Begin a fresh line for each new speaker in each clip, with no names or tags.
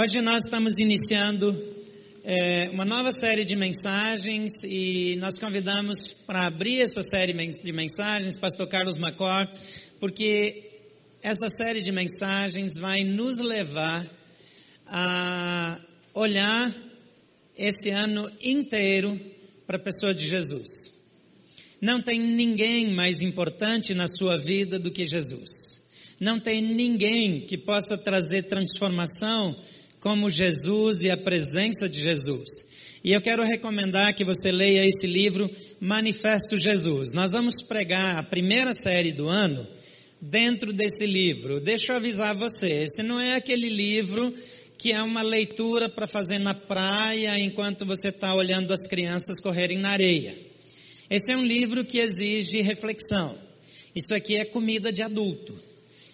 Hoje nós estamos iniciando é, uma nova série de mensagens e nós convidamos para abrir essa série de mensagens Pastor Carlos Macor, porque essa série de mensagens vai nos levar a olhar esse ano inteiro para a pessoa de Jesus. Não tem ninguém mais importante na sua vida do que Jesus. Não tem ninguém que possa trazer transformação como Jesus e a presença de Jesus. E eu quero recomendar que você leia esse livro, Manifesto Jesus. Nós vamos pregar a primeira série do ano dentro desse livro. Deixa eu avisar você, esse não é aquele livro que é uma leitura para fazer na praia enquanto você está olhando as crianças correrem na areia. Esse é um livro que exige reflexão. Isso aqui é comida de adulto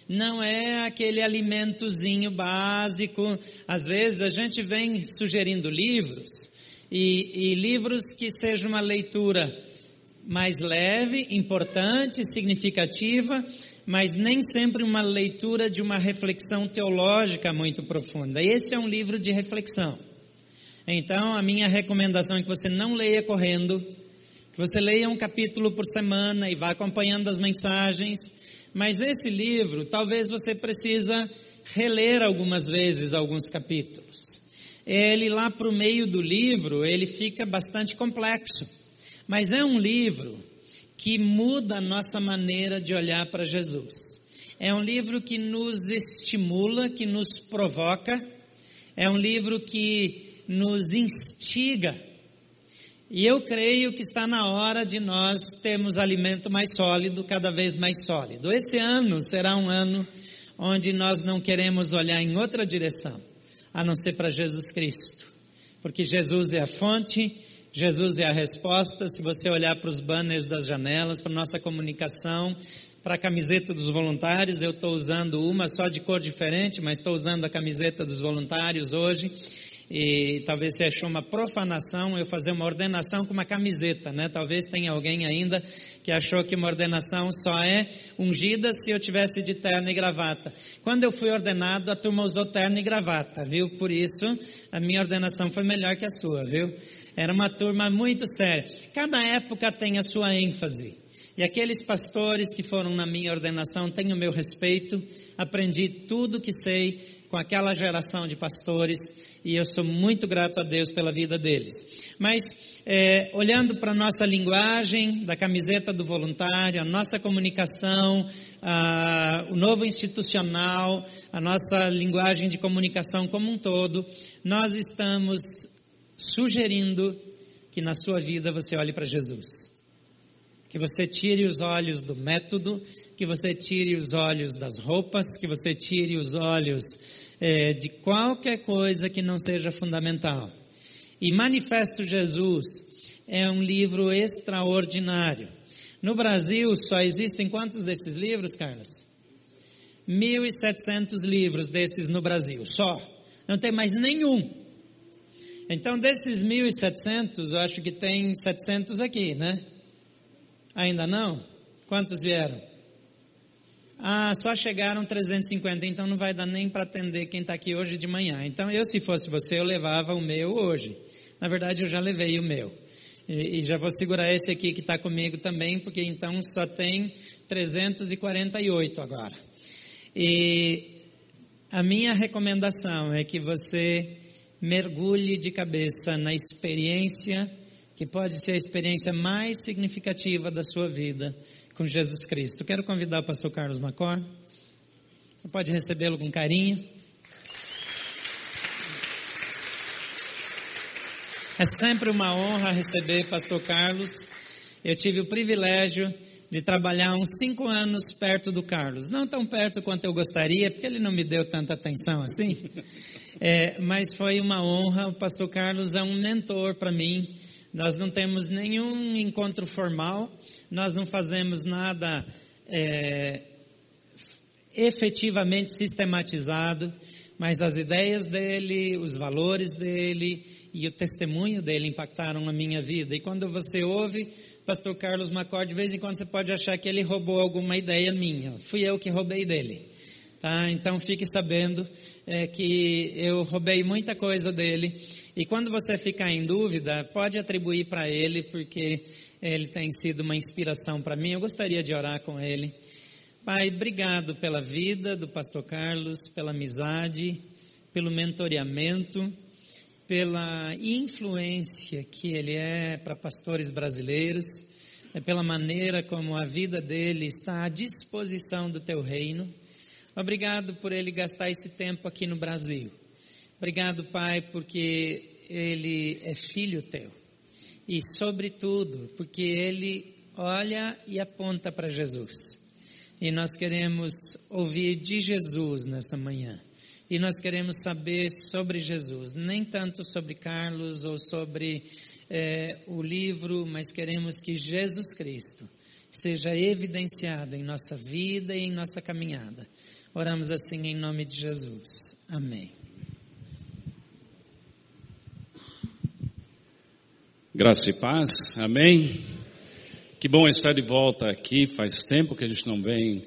não é aquele alimentozinho básico. Às vezes a gente vem sugerindo livros e, e livros que sejam uma leitura mais leve, importante, significativa, mas nem sempre uma leitura de uma reflexão teológica muito profunda. Esse é um livro de reflexão. Então, a minha recomendação é que você não leia correndo, que você leia um capítulo por semana e vá acompanhando as mensagens mas esse livro, talvez você precisa reler algumas vezes alguns capítulos. Ele lá para o meio do livro, ele fica bastante complexo. Mas é um livro que muda a nossa maneira de olhar para Jesus. É um livro que nos estimula, que nos provoca. É um livro que nos instiga e eu creio que está na hora de nós termos alimento mais sólido, cada vez mais sólido. Esse ano será um ano onde nós não queremos olhar em outra direção, a não ser para Jesus Cristo. Porque Jesus é a fonte, Jesus é a resposta. Se você olhar para os banners das janelas, para nossa comunicação, para a camiseta dos voluntários, eu estou usando uma só de cor diferente, mas estou usando a camiseta dos voluntários hoje e talvez você achou uma profanação eu fazer uma ordenação com uma camiseta, né? Talvez tenha alguém ainda que achou que uma ordenação só é ungida se eu tivesse de terno e gravata. Quando eu fui ordenado, a turma usou terno e gravata, viu? Por isso, a minha ordenação foi melhor que a sua, viu? Era uma turma muito séria. Cada época tem a sua ênfase. E aqueles pastores que foram na minha ordenação têm o meu respeito. Aprendi tudo que sei com aquela geração de pastores e eu sou muito grato a Deus pela vida deles. Mas, é, olhando para a nossa linguagem, da camiseta do voluntário, a nossa comunicação, a, o novo institucional, a nossa linguagem de comunicação como um todo, nós estamos sugerindo que na sua vida você olhe para Jesus. Que você tire os olhos do método, que você tire os olhos das roupas, que você tire os olhos é, de qualquer coisa que não seja fundamental. E Manifesto Jesus é um livro extraordinário. No Brasil só existem quantos desses livros, Carlos? 1.700 livros desses no Brasil, só. Não tem mais nenhum. Então, desses 1.700, eu acho que tem 700 aqui, né? Ainda não? Quantos vieram? Ah, só chegaram 350, então não vai dar nem para atender quem está aqui hoje de manhã. Então eu, se fosse você, eu levava o meu hoje. Na verdade, eu já levei o meu. E, e já vou segurar esse aqui que está comigo também, porque então só tem 348 agora. E a minha recomendação é que você mergulhe de cabeça na experiência que pode ser a experiência mais significativa da sua vida com Jesus Cristo. Quero convidar o pastor Carlos Macor. Você pode recebê-lo com carinho. É sempre uma honra receber pastor Carlos. Eu tive o privilégio de trabalhar uns cinco anos perto do Carlos. Não tão perto quanto eu gostaria, porque ele não me deu tanta atenção assim. É, mas foi uma honra. O pastor Carlos é um mentor para mim. Nós não temos nenhum encontro formal, nós não fazemos nada é, efetivamente sistematizado, mas as ideias dele, os valores dele e o testemunho dele impactaram a minha vida. E quando você ouve Pastor Carlos Macor, de vez em quando você pode achar que ele roubou alguma ideia minha. Fui eu que roubei dele. Tá? Então fique sabendo é, que eu roubei muita coisa dele. E quando você ficar em dúvida, pode atribuir para ele, porque ele tem sido uma inspiração para mim. Eu gostaria de orar com ele. Pai, obrigado pela vida do pastor Carlos, pela amizade, pelo mentoreamento, pela influência que ele é para pastores brasileiros, é pela maneira como a vida dele está à disposição do teu reino. Obrigado por ele gastar esse tempo aqui no Brasil. Obrigado, Pai, porque ele é filho teu. E, sobretudo, porque ele olha e aponta para Jesus. E nós queremos ouvir de Jesus nessa manhã. E nós queremos saber sobre Jesus, nem tanto sobre Carlos ou sobre é, o livro, mas queremos que Jesus Cristo seja evidenciado em nossa vida e em nossa caminhada. Oramos assim em nome de Jesus. Amém.
Graça e paz. Amém. Que bom estar de volta aqui. Faz tempo que a gente não vem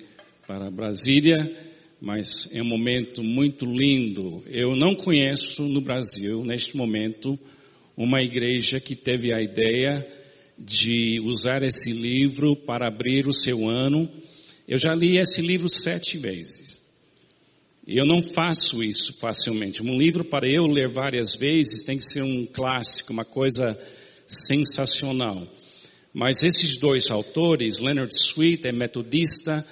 para Brasília, mas é um momento muito lindo. Eu não conheço no Brasil, neste momento, uma igreja que teve a ideia de usar esse livro para abrir o seu ano. Eu já li esse livro sete vezes. E eu não faço isso facilmente. Um livro para eu ler várias vezes tem que ser um clássico, uma coisa sensacional. Mas esses dois autores, Leonard Sweet é metodista,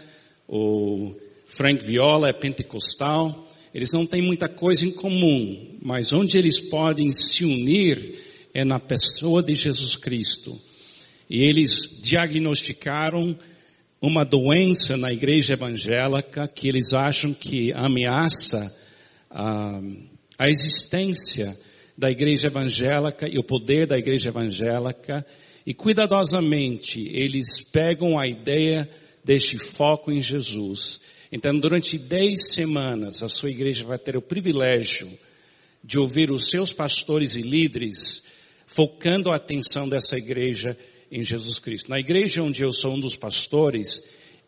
o Frank Viola é pentecostal, eles não têm muita coisa em comum, mas onde eles podem se unir é na pessoa de Jesus Cristo. E eles diagnosticaram uma doença na igreja evangélica que eles acham que ameaça a, a existência da igreja evangélica e o poder da igreja evangélica e cuidadosamente eles pegam a ideia deste foco em Jesus. Então, durante dez semanas, a sua igreja vai ter o privilégio de ouvir os seus pastores e líderes focando a atenção dessa igreja em Jesus Cristo. Na igreja onde eu sou um dos pastores,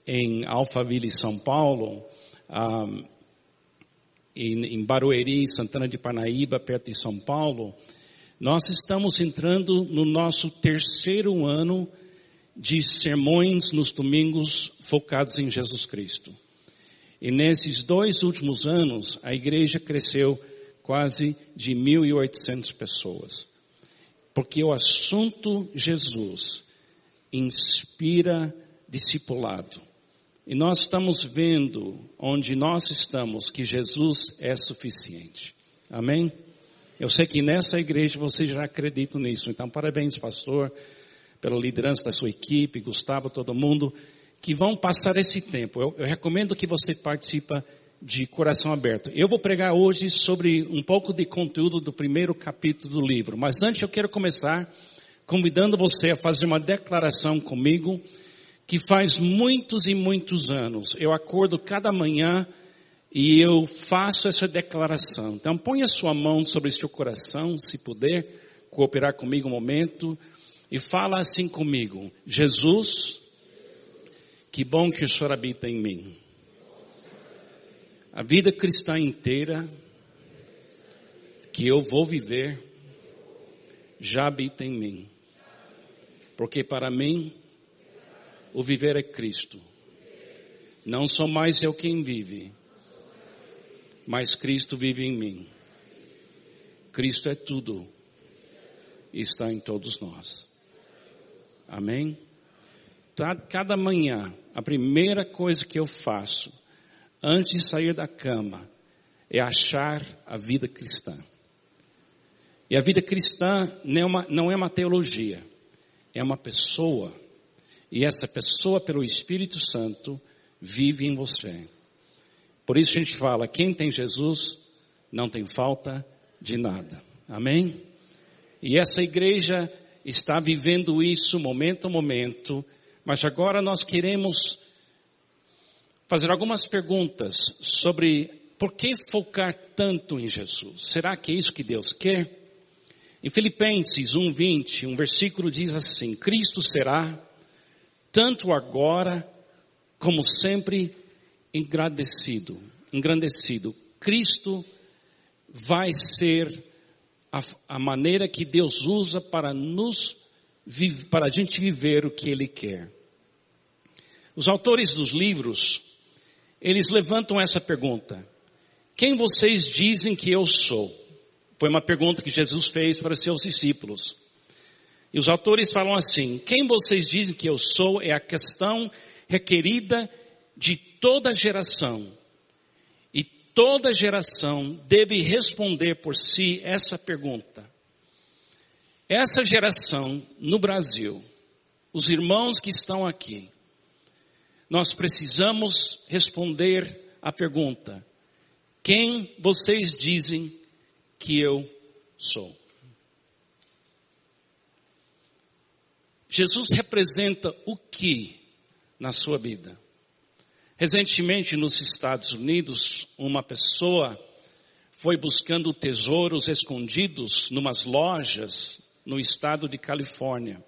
em Alphaville, São Paulo, um, em, Barueri, Santana de Parnaíba, perto de São Paulo, nós estamos entrando no nosso terceiro ano de sermões nos domingos focados em Jesus Cristo. E nesses dois últimos anos, a igreja cresceu quase de 1.800 pessoas. Porque o assunto Jesus inspira discipulado. E nós estamos vendo onde nós estamos que Jesus é suficiente. Amém? Eu sei que nessa igreja você já acredita nisso. Então, parabéns, pastor, pela liderança da sua equipe, Gustavo, todo mundo, que vão passar esse tempo. Eu, eu recomendo que você participe de coração aberto. Eu vou pregar hoje sobre um pouco de conteúdo do primeiro capítulo do livro, mas antes eu quero começar convidando você a fazer uma declaração comigo que faz muitos e muitos anos eu acordo cada manhã e eu faço essa declaração. Então ponha sua mão sobre seu coração, se puder, cooperar comigo um momento e fala assim comigo: Jesus, que bom que o Senhor habita em mim. A vida cristã inteira que eu vou viver já habita em mim. Porque para mim, o viver é Cristo. Não sou mais eu quem vive, mas Cristo vive em mim. Cristo é tudo. E está em todos nós. Amém? Cada manhã, a primeira coisa que eu faço antes de sair da cama, é achar a vida cristã. E a vida cristã não é uma, não é uma teologia, é uma pessoa. E essa pessoa, pelo Espírito Santo, vive em você. Por isso a gente fala, quem tem Jesus não tem falta de nada. Amém? E essa igreja está vivendo isso momento a momento, mas agora nós queremos fazer algumas perguntas sobre por que focar tanto em Jesus. Será que é isso que Deus quer? Em Filipenses 1:20, um versículo diz assim: Cristo será tanto agora como sempre engrandecido. engrandecido. Cristo vai ser a, a maneira que Deus usa para nos para a gente viver o que Ele quer. Os autores dos livros, eles levantam essa pergunta: Quem vocês dizem que eu sou? Foi uma pergunta que Jesus fez para seus discípulos. E os autores falam assim: Quem vocês dizem que eu sou é a questão requerida de toda geração. E toda geração deve responder por si essa pergunta. Essa geração no Brasil, os irmãos que estão aqui, nós precisamos responder a pergunta: quem vocês dizem que eu sou? Jesus representa o que na sua vida? Recentemente nos Estados Unidos, uma pessoa foi buscando tesouros escondidos numas lojas no estado de Califórnia.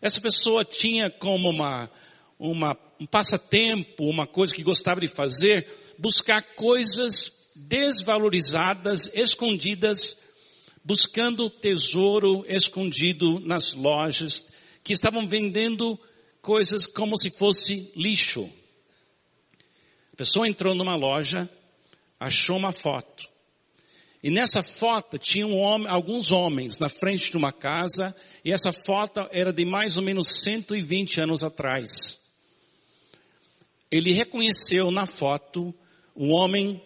Essa pessoa tinha como uma, uma, um passatempo, uma coisa que gostava de fazer, buscar coisas desvalorizadas, escondidas, buscando tesouro escondido nas lojas que estavam vendendo coisas como se fosse lixo. A pessoa entrou numa loja, achou uma foto. E nessa foto tinha um homem, alguns homens na frente de uma casa, e essa foto era de mais ou menos 120 anos atrás. Ele reconheceu na foto um homem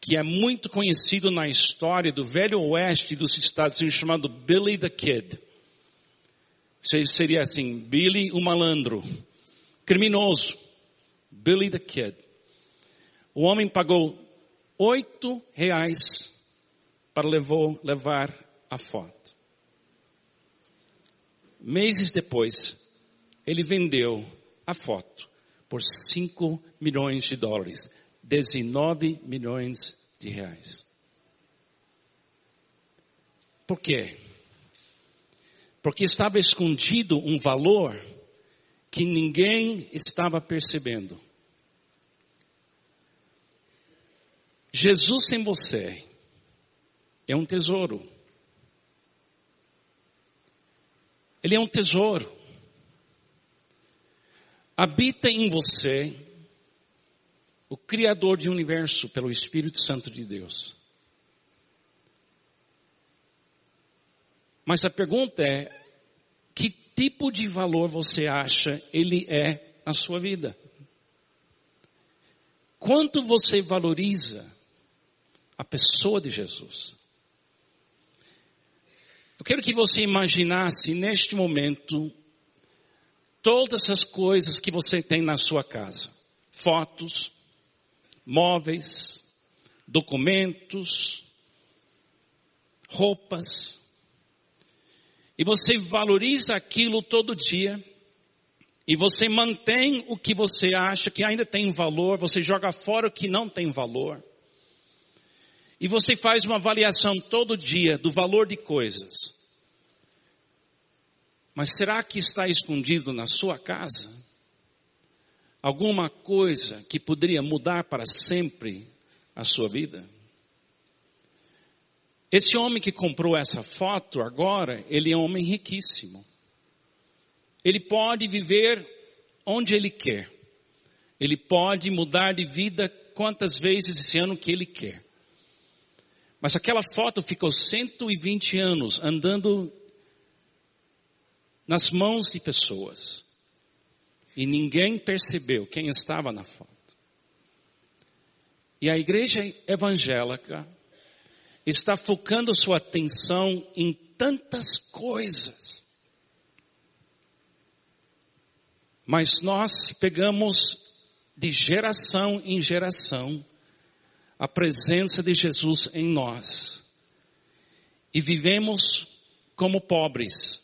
que é muito conhecido na história do velho oeste dos Estados Unidos, chamado Billy the Kid. Seria assim, Billy o malandro, criminoso, Billy the Kid. O homem pagou oito reais para levou, levar a foto. Meses depois, ele vendeu a foto por 5 milhões de dólares, 19 milhões de reais. Por quê? Porque estava escondido um valor que ninguém estava percebendo. Jesus em você é um tesouro. Ele é um tesouro. Habita em você o Criador de universo pelo Espírito Santo de Deus. Mas a pergunta é, que tipo de valor você acha ele é na sua vida? Quanto você valoriza a pessoa de Jesus. Eu quero que você imaginasse neste momento todas as coisas que você tem na sua casa: fotos, móveis, documentos, roupas. E você valoriza aquilo todo dia. E você mantém o que você acha que ainda tem valor, você joga fora o que não tem valor. E você faz uma avaliação todo dia do valor de coisas. Mas será que está escondido na sua casa? Alguma coisa que poderia mudar para sempre a sua vida? Esse homem que comprou essa foto agora, ele é um homem riquíssimo. Ele pode viver onde ele quer. Ele pode mudar de vida quantas vezes esse ano que ele quer. Mas aquela foto ficou 120 anos andando nas mãos de pessoas. E ninguém percebeu quem estava na foto. E a igreja evangélica está focando sua atenção em tantas coisas. Mas nós pegamos de geração em geração a presença de Jesus em nós. E vivemos como pobres.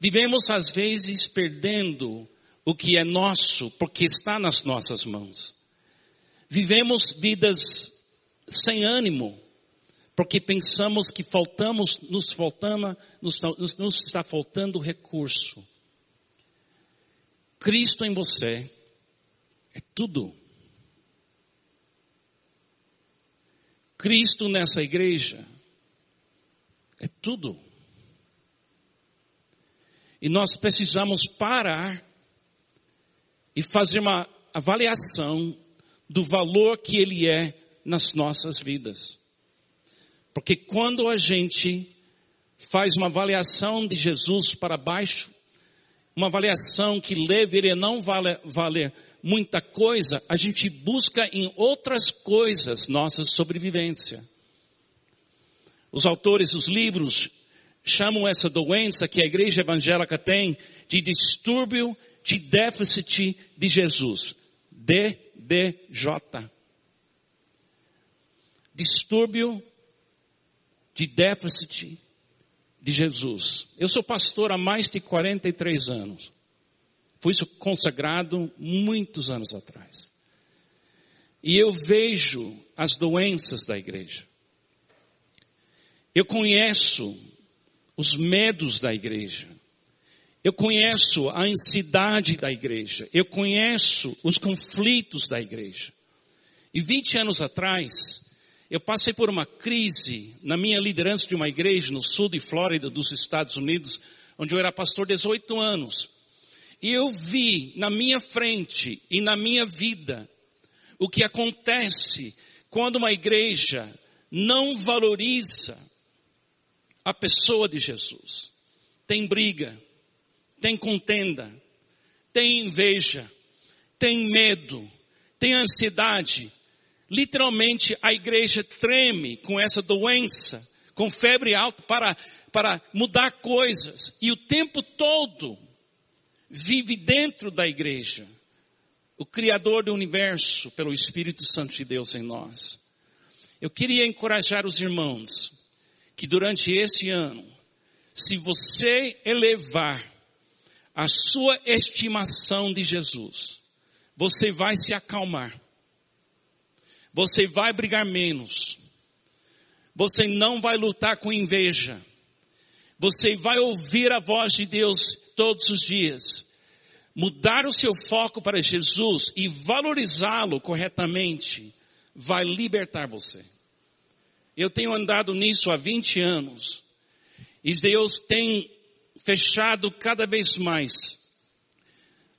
Vivemos às vezes perdendo o que é nosso porque está nas nossas mãos. Vivemos vidas sem ânimo, porque pensamos que faltamos, nos faltama, nos, nos está faltando recurso. Cristo em você é tudo. Cristo nessa igreja é tudo. E nós precisamos parar e fazer uma avaliação do valor que Ele é nas nossas vidas. Porque quando a gente faz uma avaliação de Jesus para baixo, uma avaliação que leva ele não vale, muita coisa, a gente busca em outras coisas nossa sobrevivência. Os autores dos livros chamam essa doença que a igreja evangélica tem de distúrbio de déficit de Jesus. DDJ. Distúrbio de déficit de Jesus. Eu sou pastor há mais de 43 anos. Fui consagrado muitos anos atrás. E eu vejo as doenças da igreja. Eu conheço os medos da igreja. Eu conheço a ansiedade da igreja. Eu conheço os conflitos da igreja. E 20 anos atrás, eu passei por uma crise na minha liderança de uma igreja no sul de Flórida, dos Estados Unidos, onde eu era pastor 18 anos. E eu vi na minha frente e na minha vida o que acontece quando uma igreja não valoriza a pessoa de Jesus. Tem briga, tem contenda, tem inveja, tem medo, tem ansiedade. Literalmente a igreja treme com essa doença, com febre alta para, para mudar coisas. E o tempo todo vive dentro da igreja o Criador do universo pelo Espírito Santo de Deus em nós. Eu queria encorajar os irmãos que durante esse ano, se você elevar a sua estimação de Jesus, você vai se acalmar. Você vai brigar menos. Você não vai lutar com inveja. Você vai ouvir a voz de Deus todos os dias. Mudar o seu foco para Jesus e valorizá-lo corretamente vai libertar você. Eu tenho andado nisso há 20 anos. E Deus tem fechado cada vez mais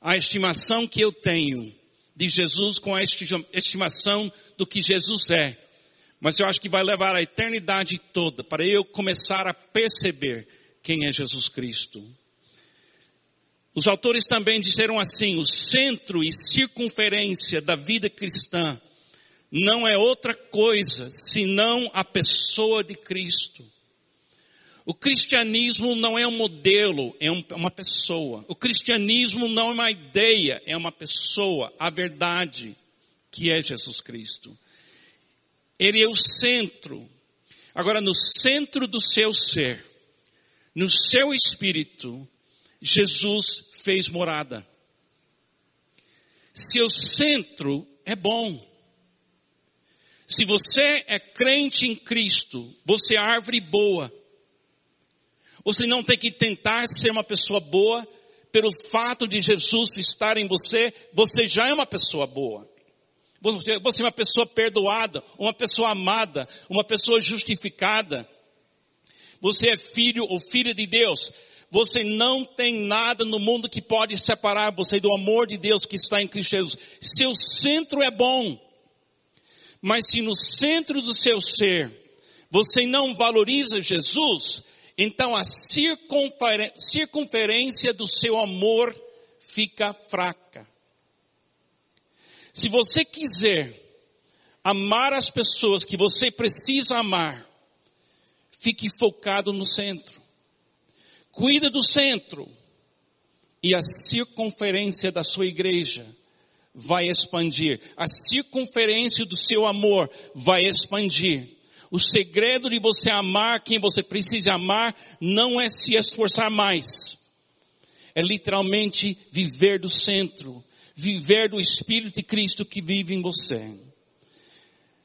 a estimação que eu tenho de Jesus com a estimação do que Jesus é. Mas eu acho que vai levar a eternidade toda para eu começar a perceber quem é Jesus Cristo. Os autores também disseram assim: o centro e circunferência da vida cristã não é outra coisa senão a pessoa de Cristo. O cristianismo não é um modelo, é, uma pessoa. O cristianismo não é uma ideia, é uma pessoa, a verdade, que é Jesus Cristo. Ele é o centro. Agora, no centro do seu ser, no seu espírito, Jesus fez morada. Seu centro é bom. Se você é crente em Cristo, você é árvore boa. Você não tem que tentar ser uma pessoa boa, pelo fato de Jesus estar em você, você já é uma pessoa boa. Você é uma pessoa perdoada, uma pessoa amada, uma pessoa justificada. Você é filho ou filha de Deus. Você não tem nada no mundo que pode separar você do amor de Deus que está em Cristo Jesus. Seu centro é bom. Mas se no centro do seu ser você não valoriza Jesus, então a circunferência do seu amor fica fraca. Se você quiser amar as pessoas que você precisa amar, fique focado no centro. Cuida do centro. E a circunferência da sua igreja vai expandir. A circunferência do seu amor vai expandir. O segredo de você amar quem você precisa amar não é se esforçar mais. É literalmente viver do centro, viver do Espírito de Cristo que vive em você.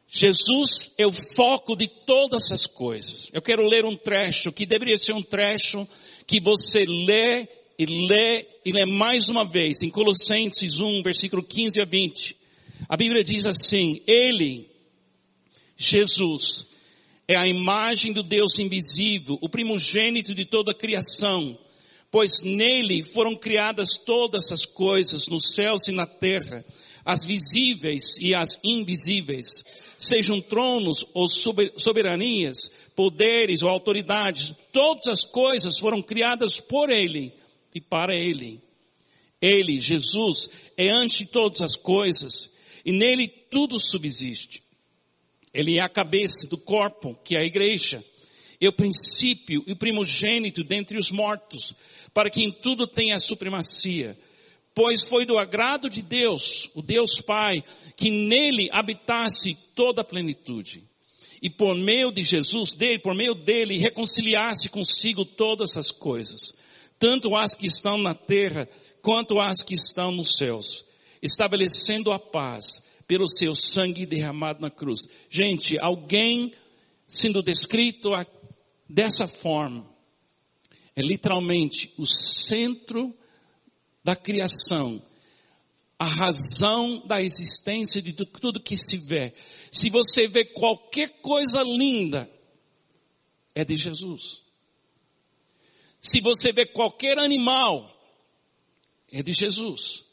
Jesus é o foco de todas essas coisas. Eu quero ler um trecho que deveria ser um trecho que você lê e lê e lê mais uma vez em Colossenses 1, versículo 15 a 20. A Bíblia diz assim: Ele Jesus é a imagem do Deus invisível, o primogênito de toda a criação, pois nele foram criadas todas as coisas nos céus e na terra, as visíveis e as invisíveis, sejam tronos ou soberanias, poderes ou autoridades, todas as coisas foram criadas por ele e para ele. Ele, Jesus, é antes de todas as coisas e nele tudo subsiste. Ele é a cabeça do corpo, que é a igreja. É o princípio e o primogênito dentre os mortos, para que em tudo tenha a supremacia. Pois foi do agrado de Deus, o Deus Pai, que nele habitasse toda a plenitude. E por meio de Jesus, dele, por meio dele, reconciliasse consigo todas as coisas, tanto as que estão na terra, quanto as que estão nos céus, estabelecendo a paz pelo seu sangue derramado na cruz. Gente, alguém sendo descrito dessa forma é literalmente o centro da criação, a razão da existência de tudo que se vê. Se você vê qualquer coisa linda, é de Jesus. Se você vê qualquer animal, é de Jesus.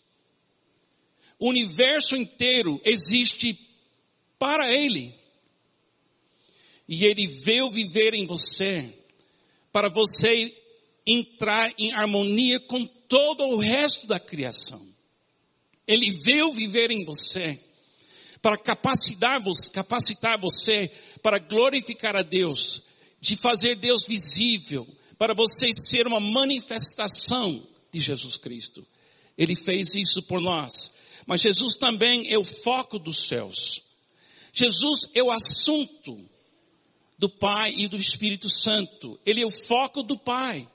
O universo inteiro existe para Ele. E Ele veio viver em você, para você entrar em harmonia com todo o resto da criação. Ele veio viver em você, para capacitar, capacitar você para glorificar a Deus, de fazer Deus visível, para você ser uma manifestação de Jesus Cristo. Ele fez isso por nós. Mas Jesus também é o foco dos céus. Jesus é o assunto do Pai e do Espírito Santo. Ele é o foco do Pai.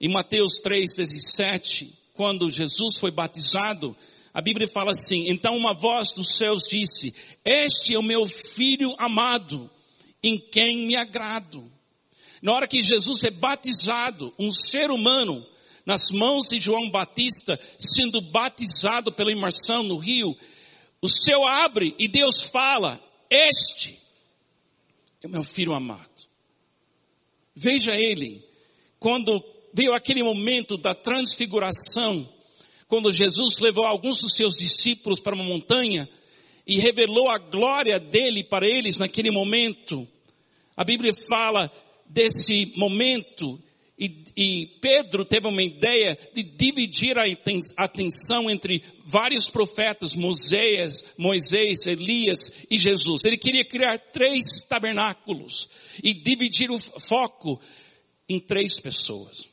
Em Mateus 3,17, quando Jesus foi batizado, a Bíblia fala assim, então uma voz dos céus disse, este é o meu filho amado, em quem me agrado. Na hora que Jesus é batizado, um ser humano nas mãos de João Batista, sendo batizado pela imersão no rio, o céu abre e Deus fala: Este é o meu filho amado. Veja ele, quando veio aquele momento da transfiguração, quando Jesus levou alguns dos seus discípulos para uma montanha e revelou a glória dele para eles naquele momento. A Bíblia fala desse momento e, e, Pedro teve uma ideia de dividir a atenção entre vários profetas, Moisés, Moisés, Elias e Jesus. Ele queria criar três tabernáculos e dividir o foco em três pessoas.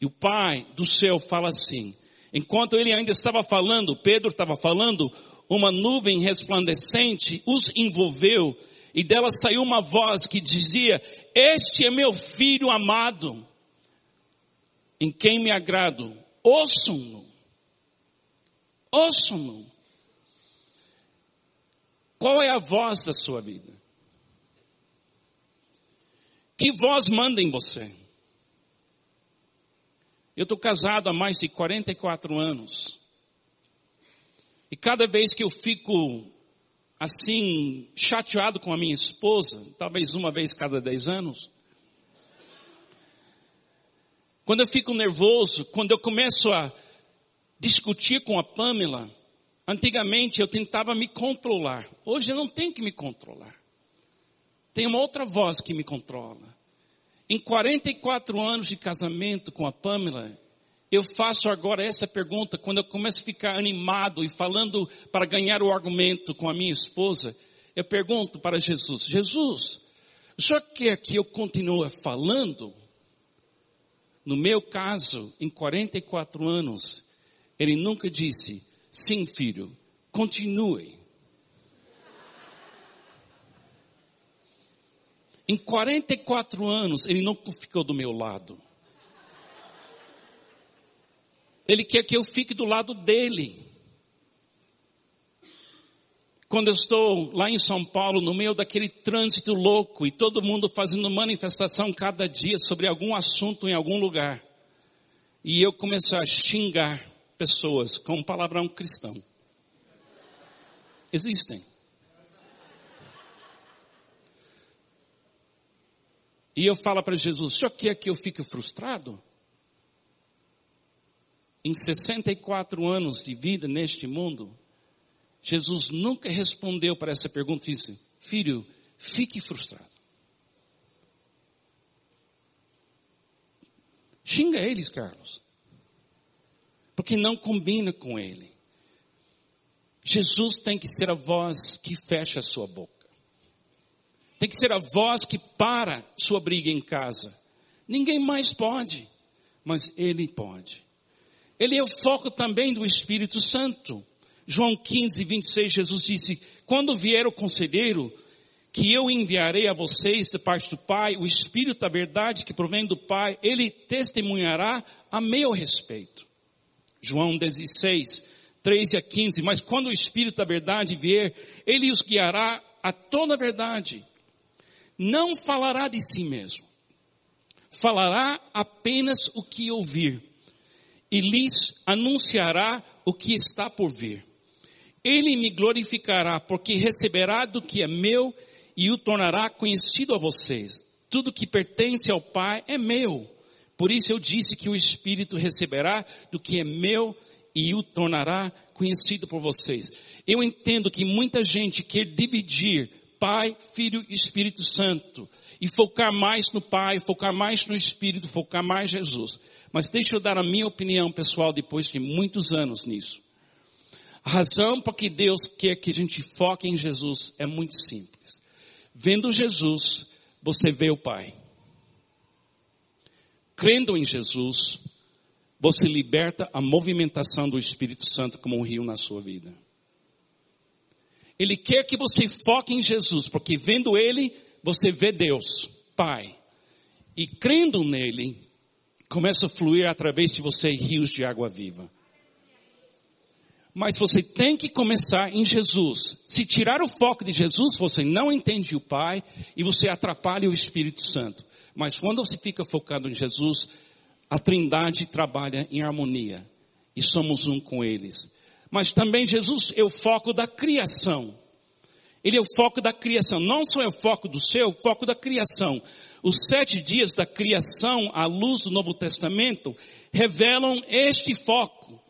E o Pai do céu fala assim, enquanto ele ainda estava falando, Pedro estava falando, uma nuvem resplandecente os envolveu e dela saiu uma voz que dizia, este é meu filho amado, em quem me agrado, ouçam-no. Ouçam-no. Qual é a voz da sua vida? Que voz manda em você? Eu estou casado há mais de 44 anos. E cada vez que eu fico assim, chateado com a minha esposa, talvez uma vez cada 10 anos, quando eu fico nervoso, quando eu começo a discutir com a Pamela, antigamente eu tentava me controlar. Hoje eu não tenho que me controlar. Tem uma outra voz que me controla. Em 44 anos de casamento com a Pamela, eu faço agora essa pergunta quando eu começo a ficar animado e falando para ganhar o argumento com a minha esposa. Eu pergunto para Jesus: Jesus, o senhor quer que eu continue falando? No meu caso, em 44 anos, ele nunca disse, sim filho, continue. Em 44 anos, ele nunca ficou do meu lado. Ele quer que eu fique do lado dele. Quando eu estou lá em São Paulo, no meio daquele trânsito louco e todo mundo fazendo manifestação cada dia sobre algum assunto em algum lugar, e eu começo a xingar pessoas com um palavrão cristão. Existem. E eu falo para Jesus: o senhor quer que eu fique frustrado? Em 64 anos de vida neste mundo, Jesus nunca respondeu para essa pergunta e disse, filho, fique frustrado. Xinga eles, Carlos. Porque não combina com ele. Jesus tem que ser a voz que fecha a sua boca. Tem que ser a voz que para sua briga em casa. Ninguém mais pode, mas ele pode. Ele é o foco também do Espírito Santo. João 15, 26, Jesus disse, quando vier o conselheiro, que eu enviarei a vocês da parte do Pai, o Espírito da verdade que provém do Pai, ele testemunhará a meu respeito. João 16, 13 a 15, mas quando o Espírito da verdade vier, ele os guiará a toda a verdade. Não falará de si mesmo. Falará apenas o que ouvir e lhes anunciará o que está por vir. Ele me glorificará, porque receberá do que é meu e o tornará conhecido a vocês. Tudo que pertence ao Pai é meu. Por isso eu disse que o Espírito receberá do que é meu e o tornará conhecido por vocês. Eu entendo que muita gente quer dividir Pai, Filho e Espírito Santo e focar mais no Pai, focar mais no Espírito, focar mais em Jesus. Mas deixa eu dar a minha opinião pessoal depois de muitos anos nisso. A razão para que Deus quer que a gente foque em Jesus é muito simples. Vendo Jesus, você vê o Pai. Crendo em Jesus, você liberta a movimentação do Espírito Santo como um rio na sua vida. Ele quer que você foque em Jesus, porque vendo Ele, você vê Deus, Pai. E crendo nele, começa a fluir através de você rios de água viva. Mas você tem que começar em Jesus. Se tirar o foco de Jesus, você não entende o Pai e você atrapalha o Espírito Santo. Mas quando você fica focado em Jesus, a Trindade trabalha em harmonia e somos um com eles. Mas também Jesus é o foco da criação. Ele é o foco da criação. Não só é o foco do céu, é o foco da criação. Os sete dias da criação, à luz do Novo Testamento, revelam este foco.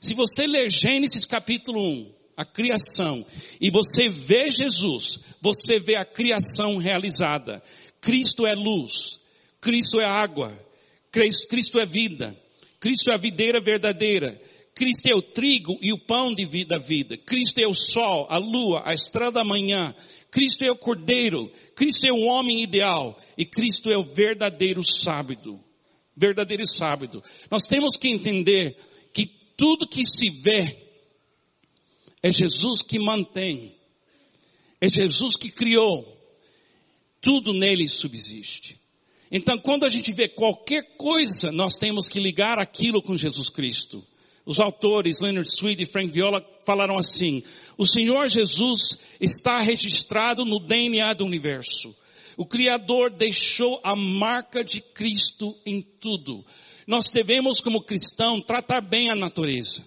Se você ler Gênesis capítulo 1, a criação, e você vê Jesus, você vê a criação realizada. Cristo é luz, Cristo é água, Cristo é vida, Cristo é a videira verdadeira, Cristo é o trigo e o pão de vida, vida. Cristo é o sol, a lua, a estrela da manhã. Cristo é o cordeiro. Cristo é o homem ideal. E Cristo é o verdadeiro sábio. Verdadeiro sábio. Nós temos que entender que tudo que se vê é Jesus que mantém. É Jesus que criou. Tudo nele subsiste. Então, quando a gente vê qualquer coisa, nós temos que ligar aquilo com Jesus Cristo. Os autores Leonard Sweet e Frank Viola falaram assim: o Senhor Jesus está registrado no DNA do universo. O Criador deixou a marca de Cristo em tudo. Nós devemos, como cristão, tratar bem a natureza.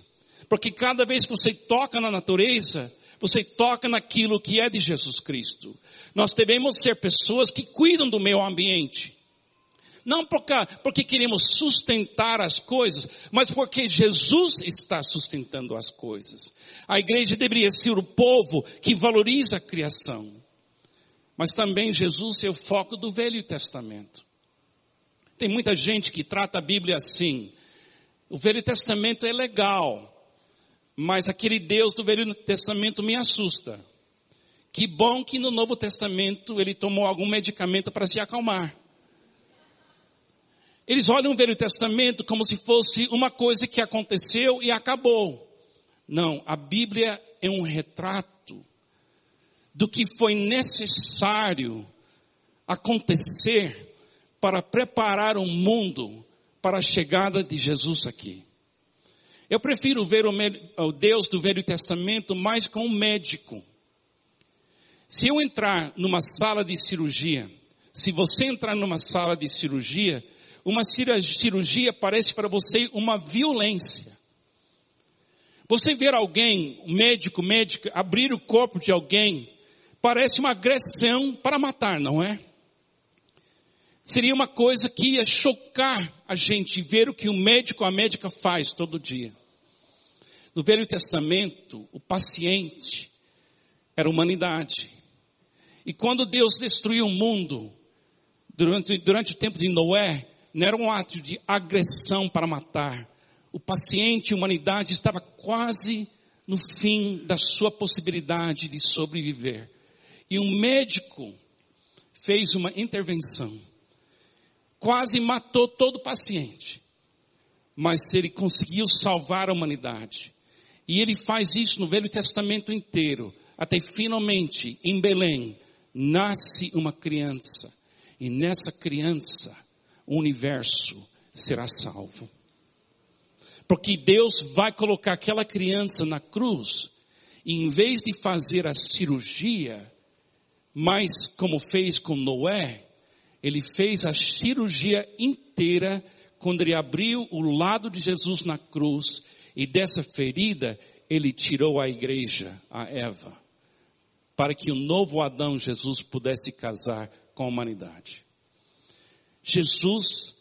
Porque cada vez que você toca na natureza, você toca naquilo que é de Jesus Cristo. Nós devemos ser pessoas que cuidam do meio ambiente. Não porque, porque queremos sustentar as coisas, mas porque Jesus está sustentando as coisas. A igreja deveria ser o povo que valoriza a criação. Mas também Jesus é o foco do Velho Testamento. Tem muita gente que trata a Bíblia assim. O Velho Testamento é legal, mas aquele Deus do Velho Testamento me assusta. Que bom que no Novo Testamento ele tomou algum medicamento para se acalmar. Eles olham o Velho Testamento como se fosse uma coisa que aconteceu e acabou. Não, a Bíblia é um retrato do que foi necessário acontecer para preparar o mundo para a chegada de Jesus aqui. Eu prefiro ver o Deus do Velho Testamento mais como um médico. Se eu entrar numa sala de cirurgia, se você entrar numa sala de cirurgia, uma cirurgia parece para você uma violência. Você ver alguém, médico, médica, abrir o corpo de alguém, parece uma agressão para matar, não é? Seria uma coisa que ia chocar a gente ver o que o médico, a médica faz todo dia. No Velho Testamento, o paciente era a humanidade. E quando Deus destruiu o mundo, durante, durante o tempo de Noé, não era um ato de agressão para matar. O paciente, a humanidade, estava quase no fim da sua possibilidade de sobreviver. E um médico fez uma intervenção quase matou todo o paciente. Mas ele conseguiu salvar a humanidade. E ele faz isso no Velho Testamento inteiro, até finalmente, em Belém, nasce uma criança. E nessa criança, o universo será salvo. Porque Deus vai colocar aquela criança na cruz, e em vez de fazer a cirurgia, mas como fez com Noé, ele fez a cirurgia inteira quando ele abriu o lado de Jesus na cruz e dessa ferida ele tirou a igreja, a Eva, para que o novo Adão Jesus pudesse casar com a humanidade. Jesus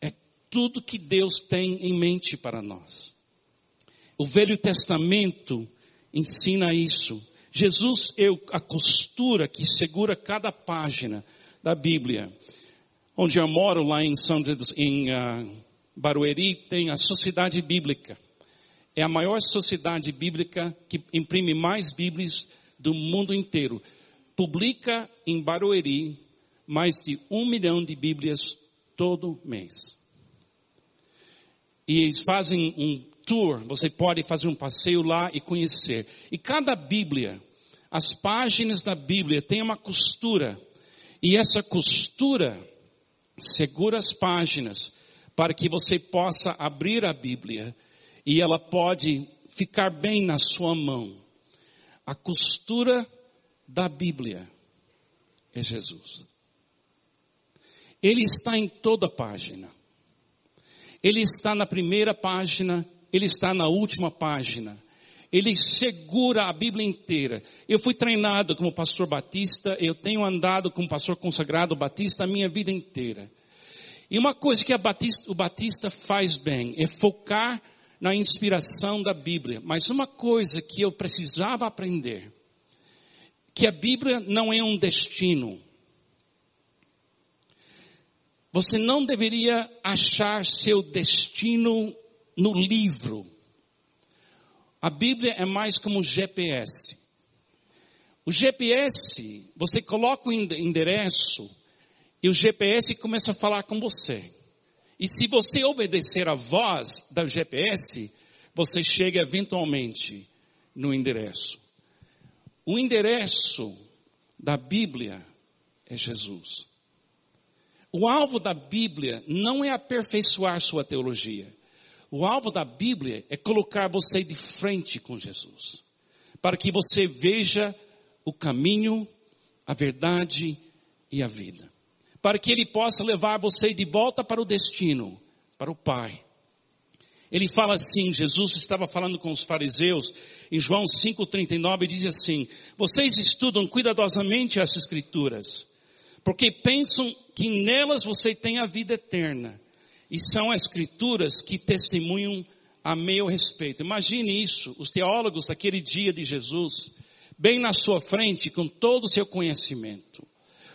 é tudo que Deus tem em mente para nós. O Velho Testamento ensina isso. Jesus é a costura que segura cada página da Bíblia. Onde eu moro, lá em São em uh, Barueri, tem a Sociedade Bíblica. É a maior sociedade bíblica que imprime mais Bíblias do mundo inteiro. Publica em Barueri mais de um milhão de Bíblias todo mês. E eles fazem um tour, você pode fazer um passeio lá e conhecer. E cada Bíblia, as páginas da Bíblia tem uma costura e essa costura segura as páginas para que você possa abrir a Bíblia e ela pode ficar bem na sua mão. A costura da Bíblia é Jesus. Ele está em toda página. Ele está na primeira página, ele está na última página ele segura a Bíblia inteira. Eu fui treinado como pastor batista, eu tenho andado como pastor consagrado batista a minha vida inteira. E uma coisa que batista, o batista faz bem é focar na inspiração da Bíblia. Mas uma coisa que eu precisava aprender, que a Bíblia não é um destino. Você não deveria achar seu destino no livro. A Bíblia é mais como GPS. O GPS, você coloca o endereço e o GPS começa a falar com você. E se você obedecer a voz do GPS, você chega eventualmente no endereço. O endereço da Bíblia é Jesus. O alvo da Bíblia não é aperfeiçoar sua teologia. O alvo da Bíblia é colocar você de frente com Jesus, para que você veja o caminho, a verdade e a vida. Para que Ele possa levar você de volta para o destino, para o Pai. Ele fala assim, Jesus estava falando com os fariseus, em João 5,39 diz assim, vocês estudam cuidadosamente as escrituras, porque pensam que nelas você tem a vida eterna. E são as escrituras que testemunham a meu respeito. Imagine isso, os teólogos daquele dia de Jesus, bem na sua frente, com todo o seu conhecimento.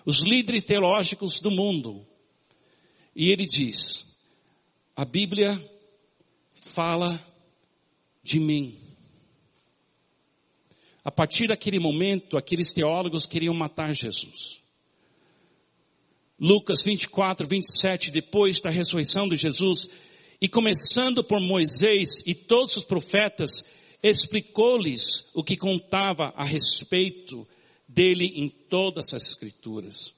Os líderes teológicos do mundo. E ele diz, a Bíblia fala de mim. A partir daquele momento, aqueles teólogos queriam matar Jesus. Lucas 24, 27, depois da ressurreição de Jesus, e começando por Moisés e todos os profetas, explicou-lhes o que contava a respeito dele em todas as escrituras.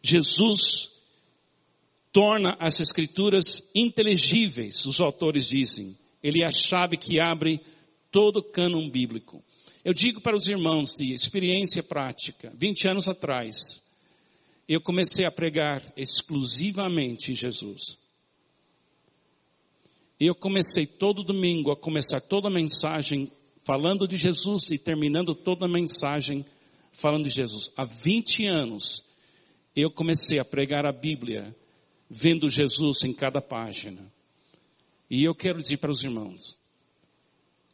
Jesus torna as escrituras inteligíveis, os autores dizem. Ele é a chave que abre todo o cânon bíblico. Eu digo para os irmãos de experiência prática, 20 anos atrás, eu comecei a pregar exclusivamente Jesus. Eu comecei todo domingo a começar toda a mensagem falando de Jesus e terminando toda a mensagem falando de Jesus. Há 20 anos eu comecei a pregar a Bíblia, vendo Jesus em cada página. E eu quero dizer para os irmãos,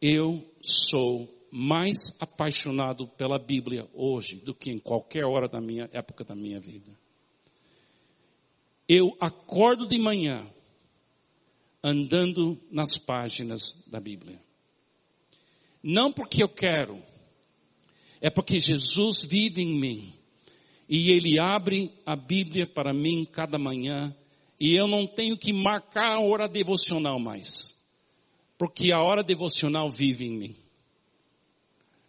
eu sou mais apaixonado pela Bíblia hoje do que em qualquer hora da minha época da minha vida. Eu acordo de manhã andando nas páginas da Bíblia. Não porque eu quero, é porque Jesus vive em mim. E Ele abre a Bíblia para mim cada manhã. E eu não tenho que marcar a hora devocional mais. Porque a hora devocional vive em mim.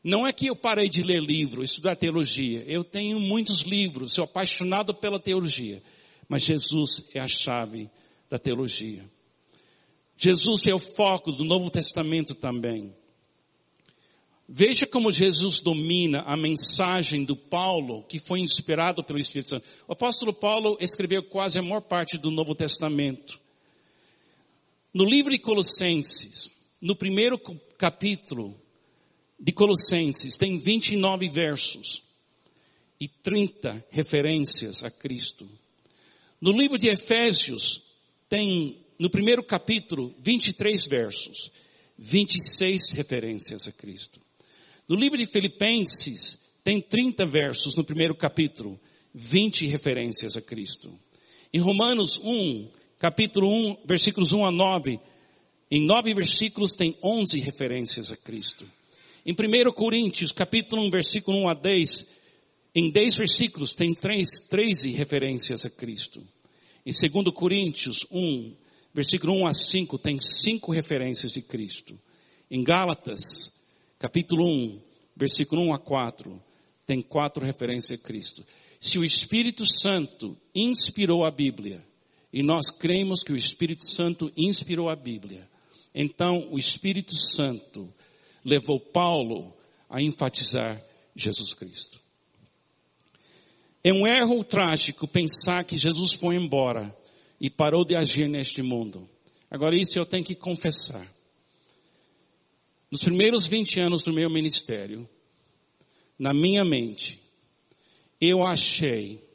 Não é que eu parei de ler livro, estudar teologia. Eu tenho muitos livros, sou apaixonado pela teologia. Mas Jesus é a chave da teologia. Jesus é o foco do Novo Testamento também. Veja como Jesus domina a mensagem do Paulo, que foi inspirado pelo Espírito Santo. O apóstolo Paulo escreveu quase a maior parte do Novo Testamento. No livro de Colossenses, no primeiro capítulo de Colossenses, tem 29 versos e 30 referências a Cristo. No livro de Efésios, tem, no primeiro capítulo, 23 versos, 26 referências a Cristo. No livro de Filipenses, tem 30 versos no primeiro capítulo, 20 referências a Cristo. Em Romanos 1, capítulo 1, versículos 1 a 9, em nove versículos tem 11 referências a Cristo. Em 1 Coríntios, capítulo 1, versículo 1 a 10, em 10 versículos tem 3, 13 referências a Cristo. Em 2 Coríntios 1, versículo 1 a 5, tem 5 referências de Cristo. Em Gálatas, capítulo 1, versículo 1 a 4, tem quatro referências a Cristo. Se o Espírito Santo inspirou a Bíblia, e nós cremos que o Espírito Santo inspirou a Bíblia, então o Espírito Santo levou Paulo a enfatizar Jesus Cristo. É um erro trágico pensar que Jesus foi embora e parou de agir neste mundo. Agora isso eu tenho que confessar. Nos primeiros 20 anos do meu ministério, na minha mente, eu achei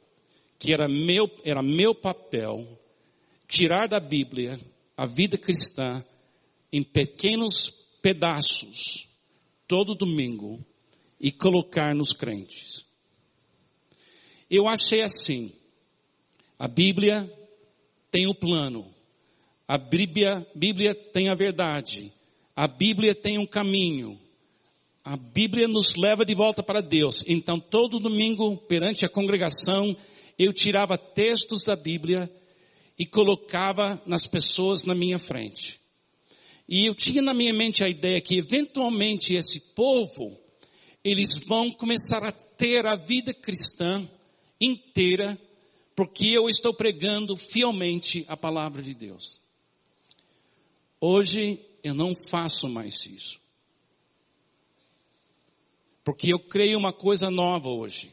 que era meu, era meu papel tirar da Bíblia a vida cristã em pequenos pedaços, todo domingo, e colocar nos crentes. Eu achei assim, a Bíblia tem o plano, a Bíblia, Bíblia tem a verdade, a Bíblia tem um caminho. A Bíblia nos leva de volta para Deus. Então, todo domingo, perante a congregação, eu tirava textos da Bíblia e colocava nas pessoas na minha frente. E eu tinha na minha mente a ideia que, eventualmente, esse povo, eles vão começar a ter a vida cristã inteira, porque eu estou pregando fielmente a palavra de Deus. Hoje, eu não faço mais isso. Porque eu creio uma coisa nova hoje.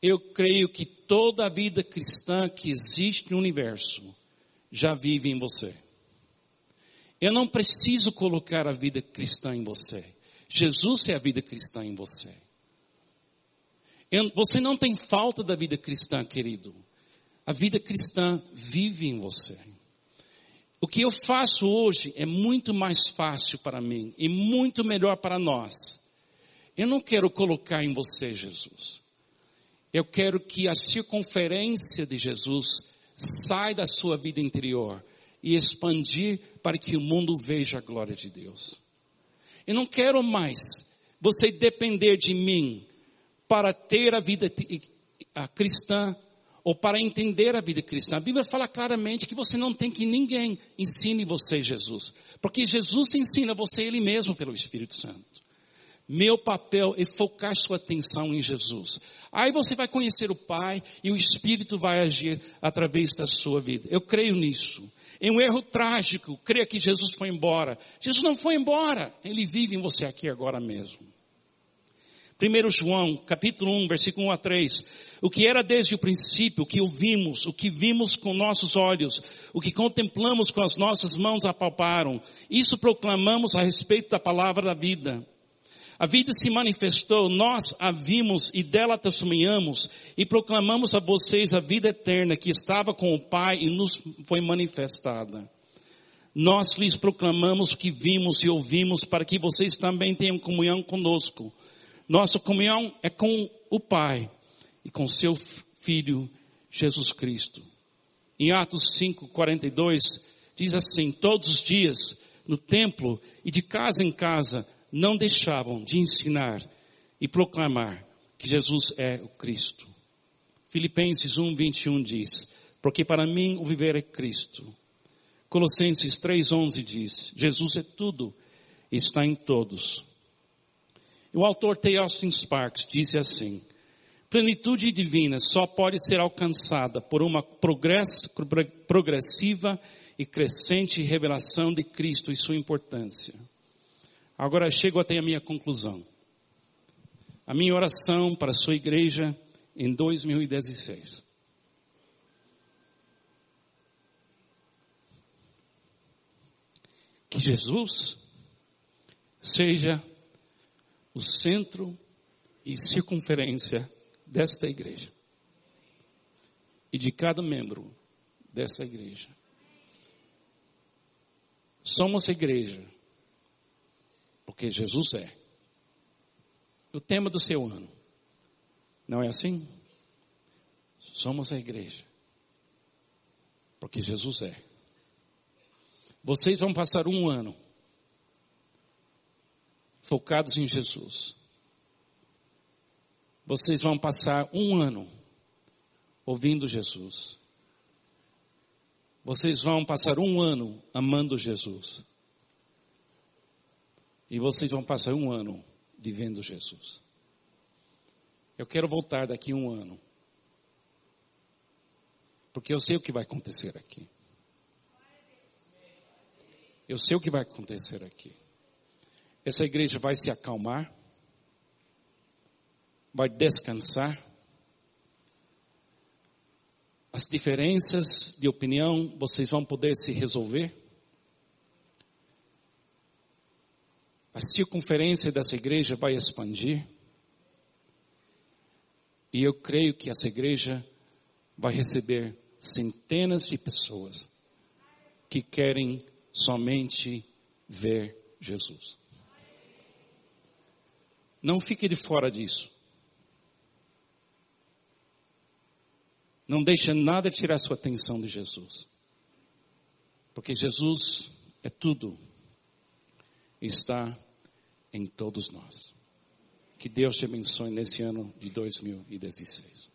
Eu creio que toda a vida cristã que existe no universo já vive em você. Eu não preciso colocar a vida cristã em você. Jesus é a vida cristã em você. Eu, você não tem falta da vida cristã, querido. A vida cristã vive em você. O que eu faço hoje é muito mais fácil para mim e muito melhor para nós. Eu não quero colocar em você Jesus. Eu quero que a circunferência de Jesus saia da sua vida interior e expandir para que o mundo veja a glória de Deus. Eu não quero mais você depender de mim para ter a vida cristã ou para entender a vida cristã. A Bíblia fala claramente que você não tem que ninguém ensine você Jesus, porque Jesus ensina você ele mesmo pelo Espírito Santo. Meu papel é focar sua atenção em Jesus. Aí você vai conhecer o Pai e o Espírito vai agir através da sua vida. Eu creio nisso. É um erro trágico crer que Jesus foi embora. Jesus não foi embora. Ele vive em você aqui agora mesmo. 1 João, capítulo 1, versículo 1 a 3. O que era desde o princípio, o que ouvimos, o que vimos com nossos olhos, o que contemplamos com as nossas mãos apalparam, isso proclamamos a respeito da palavra da vida. A vida se manifestou, nós a vimos e dela testemunhamos e proclamamos a vocês a vida eterna que estava com o Pai e nos foi manifestada. Nós lhes proclamamos o que vimos e ouvimos para que vocês também tenham comunhão conosco. Nossa comunhão é com o Pai e com seu Filho Jesus Cristo. Em Atos 5, 42, diz assim, todos os dias, no templo e de casa em casa, não deixavam de ensinar e proclamar que Jesus é o Cristo. Filipenses 1, 21 diz, porque para mim o viver é Cristo. Colossenses 3,11 diz, Jesus é tudo está em todos. O autor T. Austin Sparks disse assim, plenitude divina só pode ser alcançada por uma progressiva e crescente revelação de Cristo e sua importância. Agora chego até a minha conclusão. A minha oração para a sua igreja em 2016. Que Jesus seja o centro e circunferência desta igreja e de cada membro dessa igreja. Somos igreja porque Jesus é. O tema do seu ano. Não é assim? Somos a igreja. Porque Jesus é. Vocês vão passar um ano focados em Jesus. Vocês vão passar um ano ouvindo Jesus. Vocês vão passar um ano amando Jesus. E vocês vão passar um ano vivendo Jesus. Eu quero voltar daqui um ano. Porque eu sei o que vai acontecer aqui. Eu sei o que vai acontecer aqui. Essa igreja vai se acalmar, vai descansar. As diferenças de opinião vocês vão poder se resolver. A circunferência dessa igreja vai expandir. E eu creio que essa igreja vai receber centenas de pessoas que querem somente ver Jesus. Não fique de fora disso. Não deixe nada tirar sua atenção de Jesus. Porque Jesus é tudo. Está em todos nós. Que Deus te abençoe nesse ano de 2016.